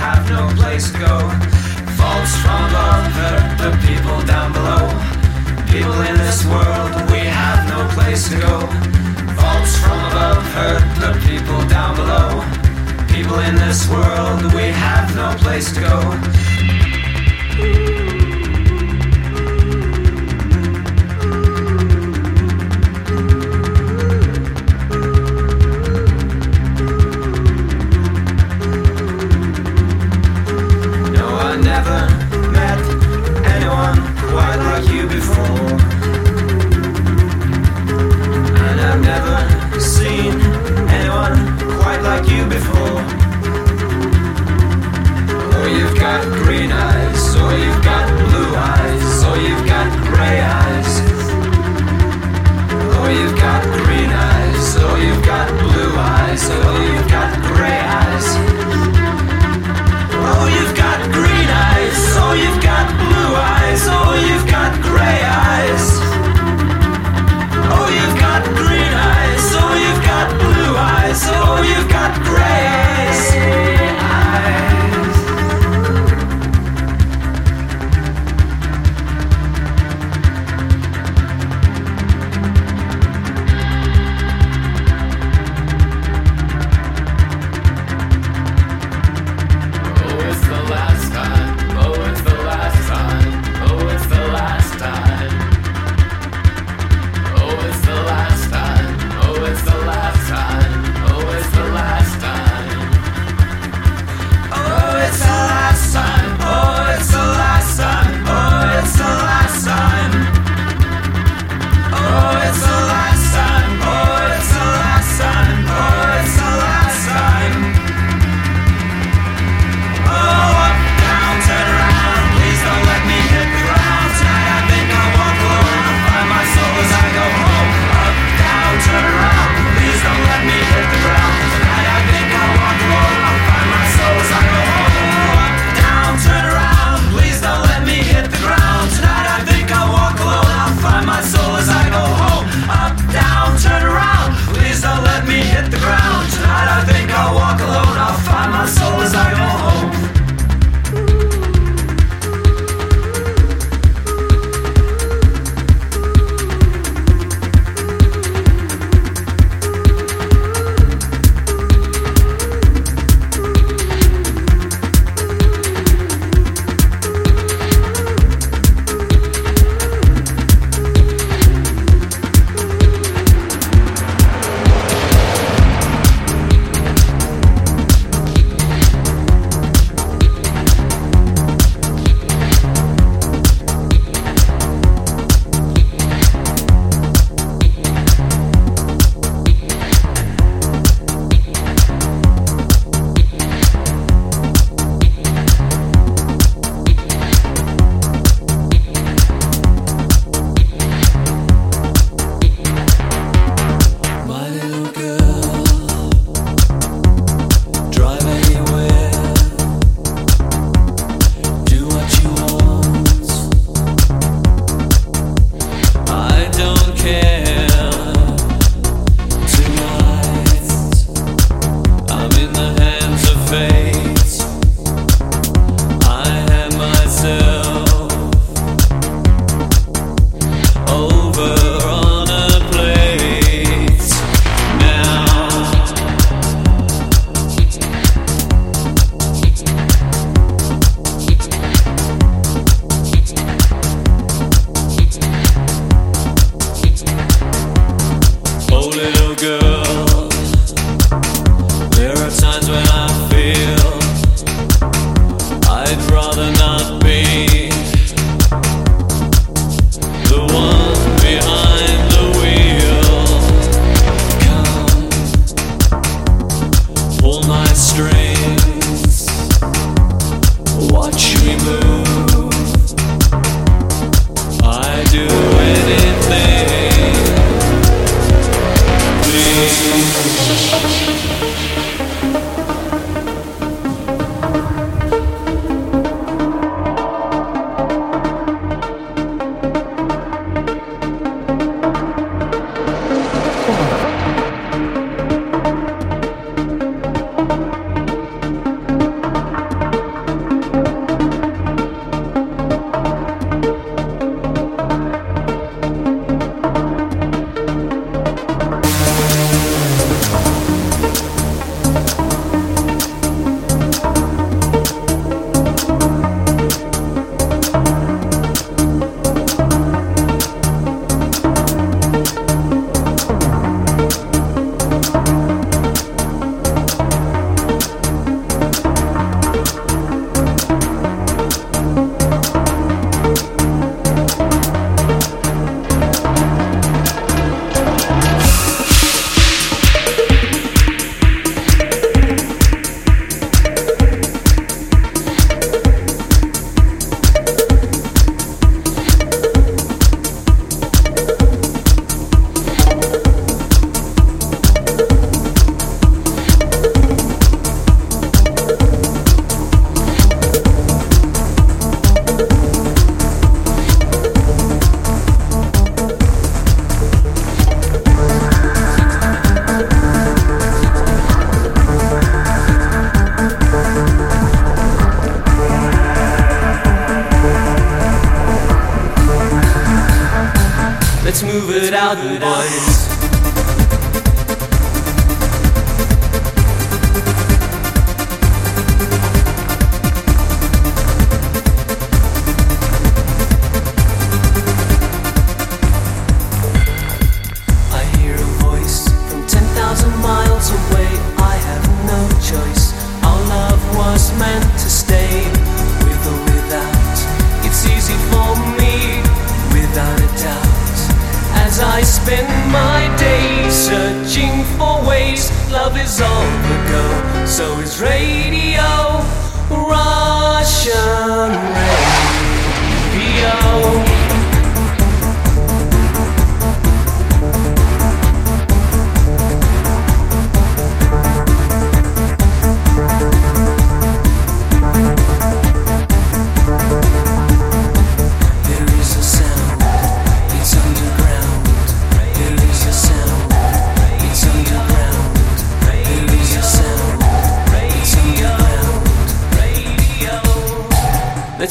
have no place to go. Falls from above hurt the people down below. People in this world, we have no place to go. Falls from above hurt the people down below. People in this world, we have no place to go. No, like you before. Oh, you've got green eyes, or oh, you've got blue eyes, or oh, you've got gray eyes.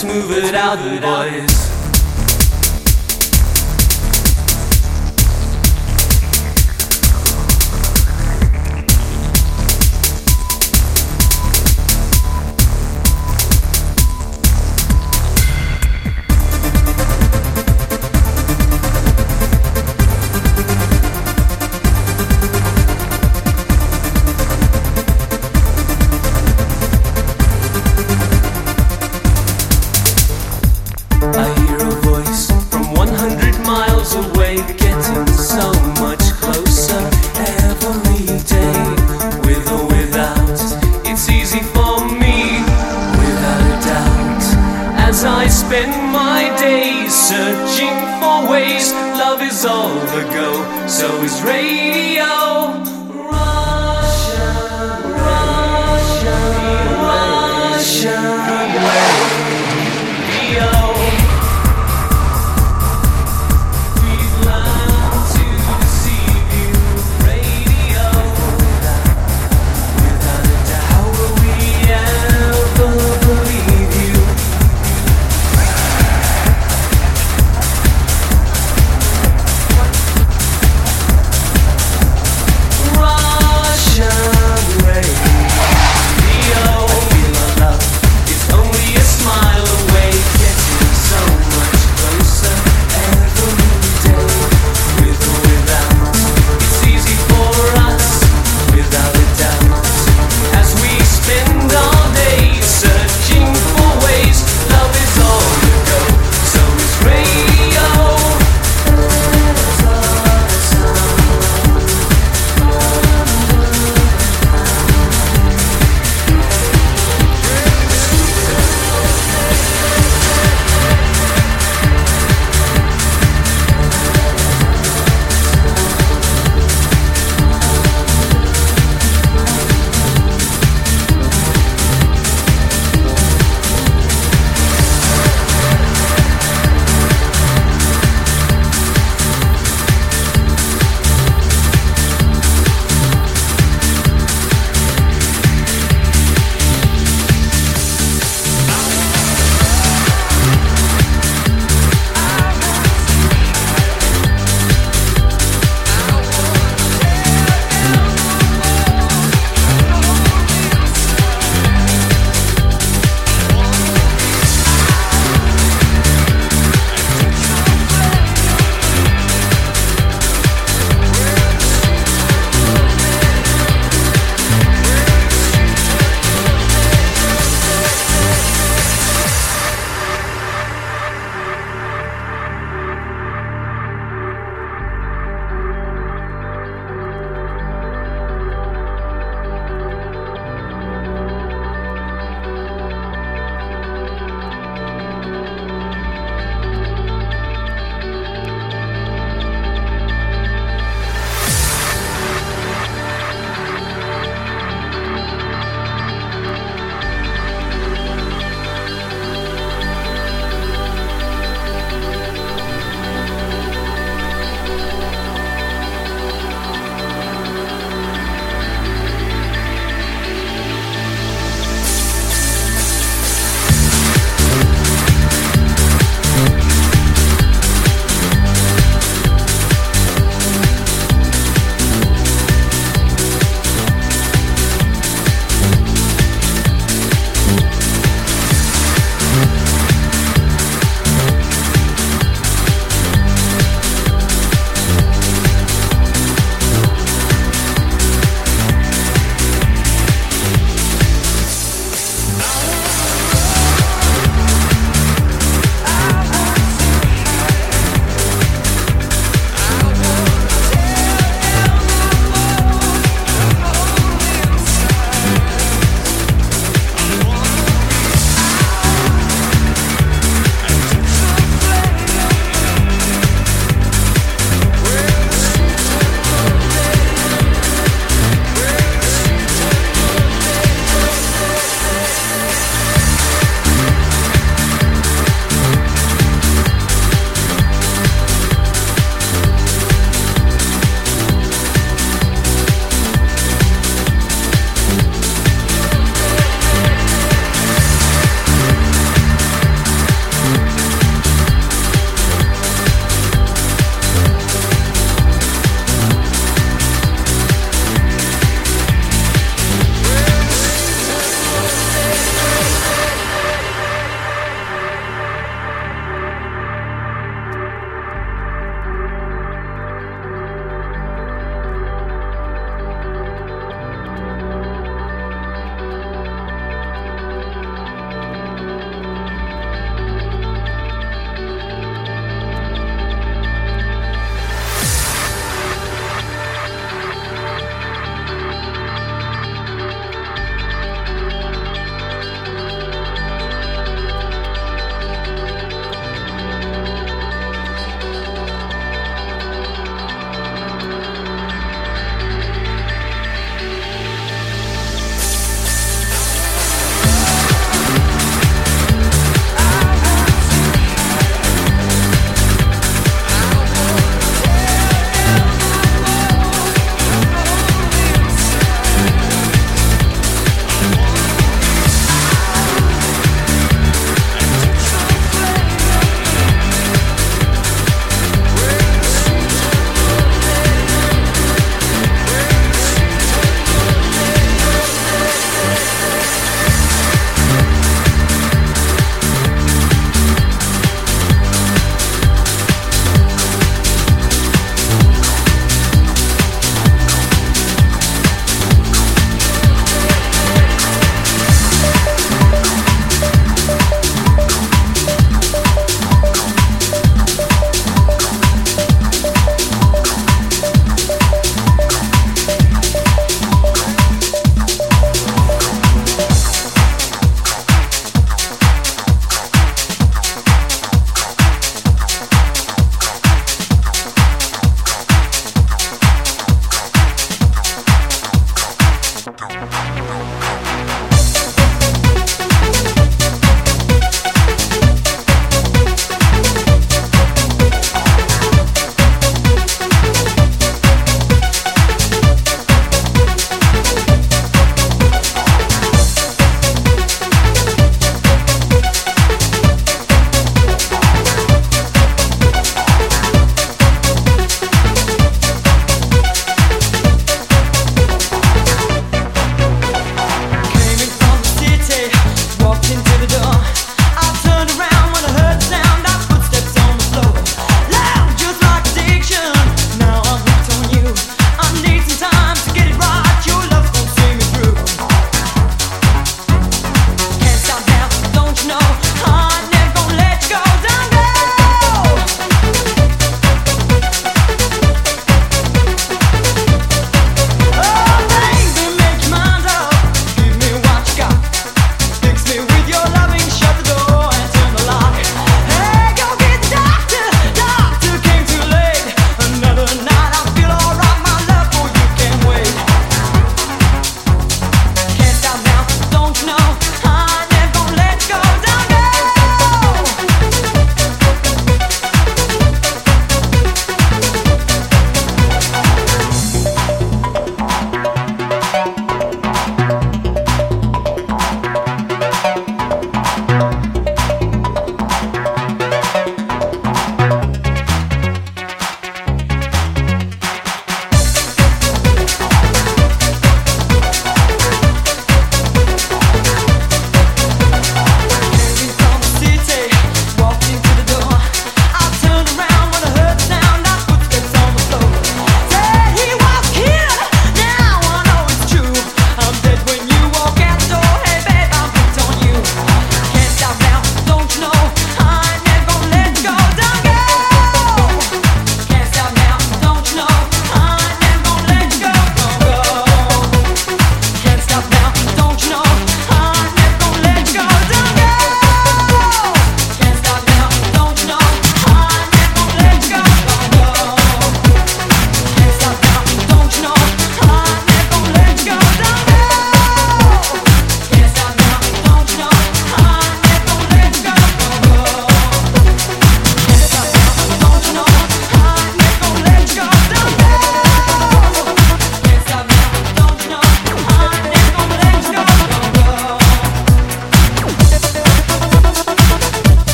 Let's move it out, boys. so is radio.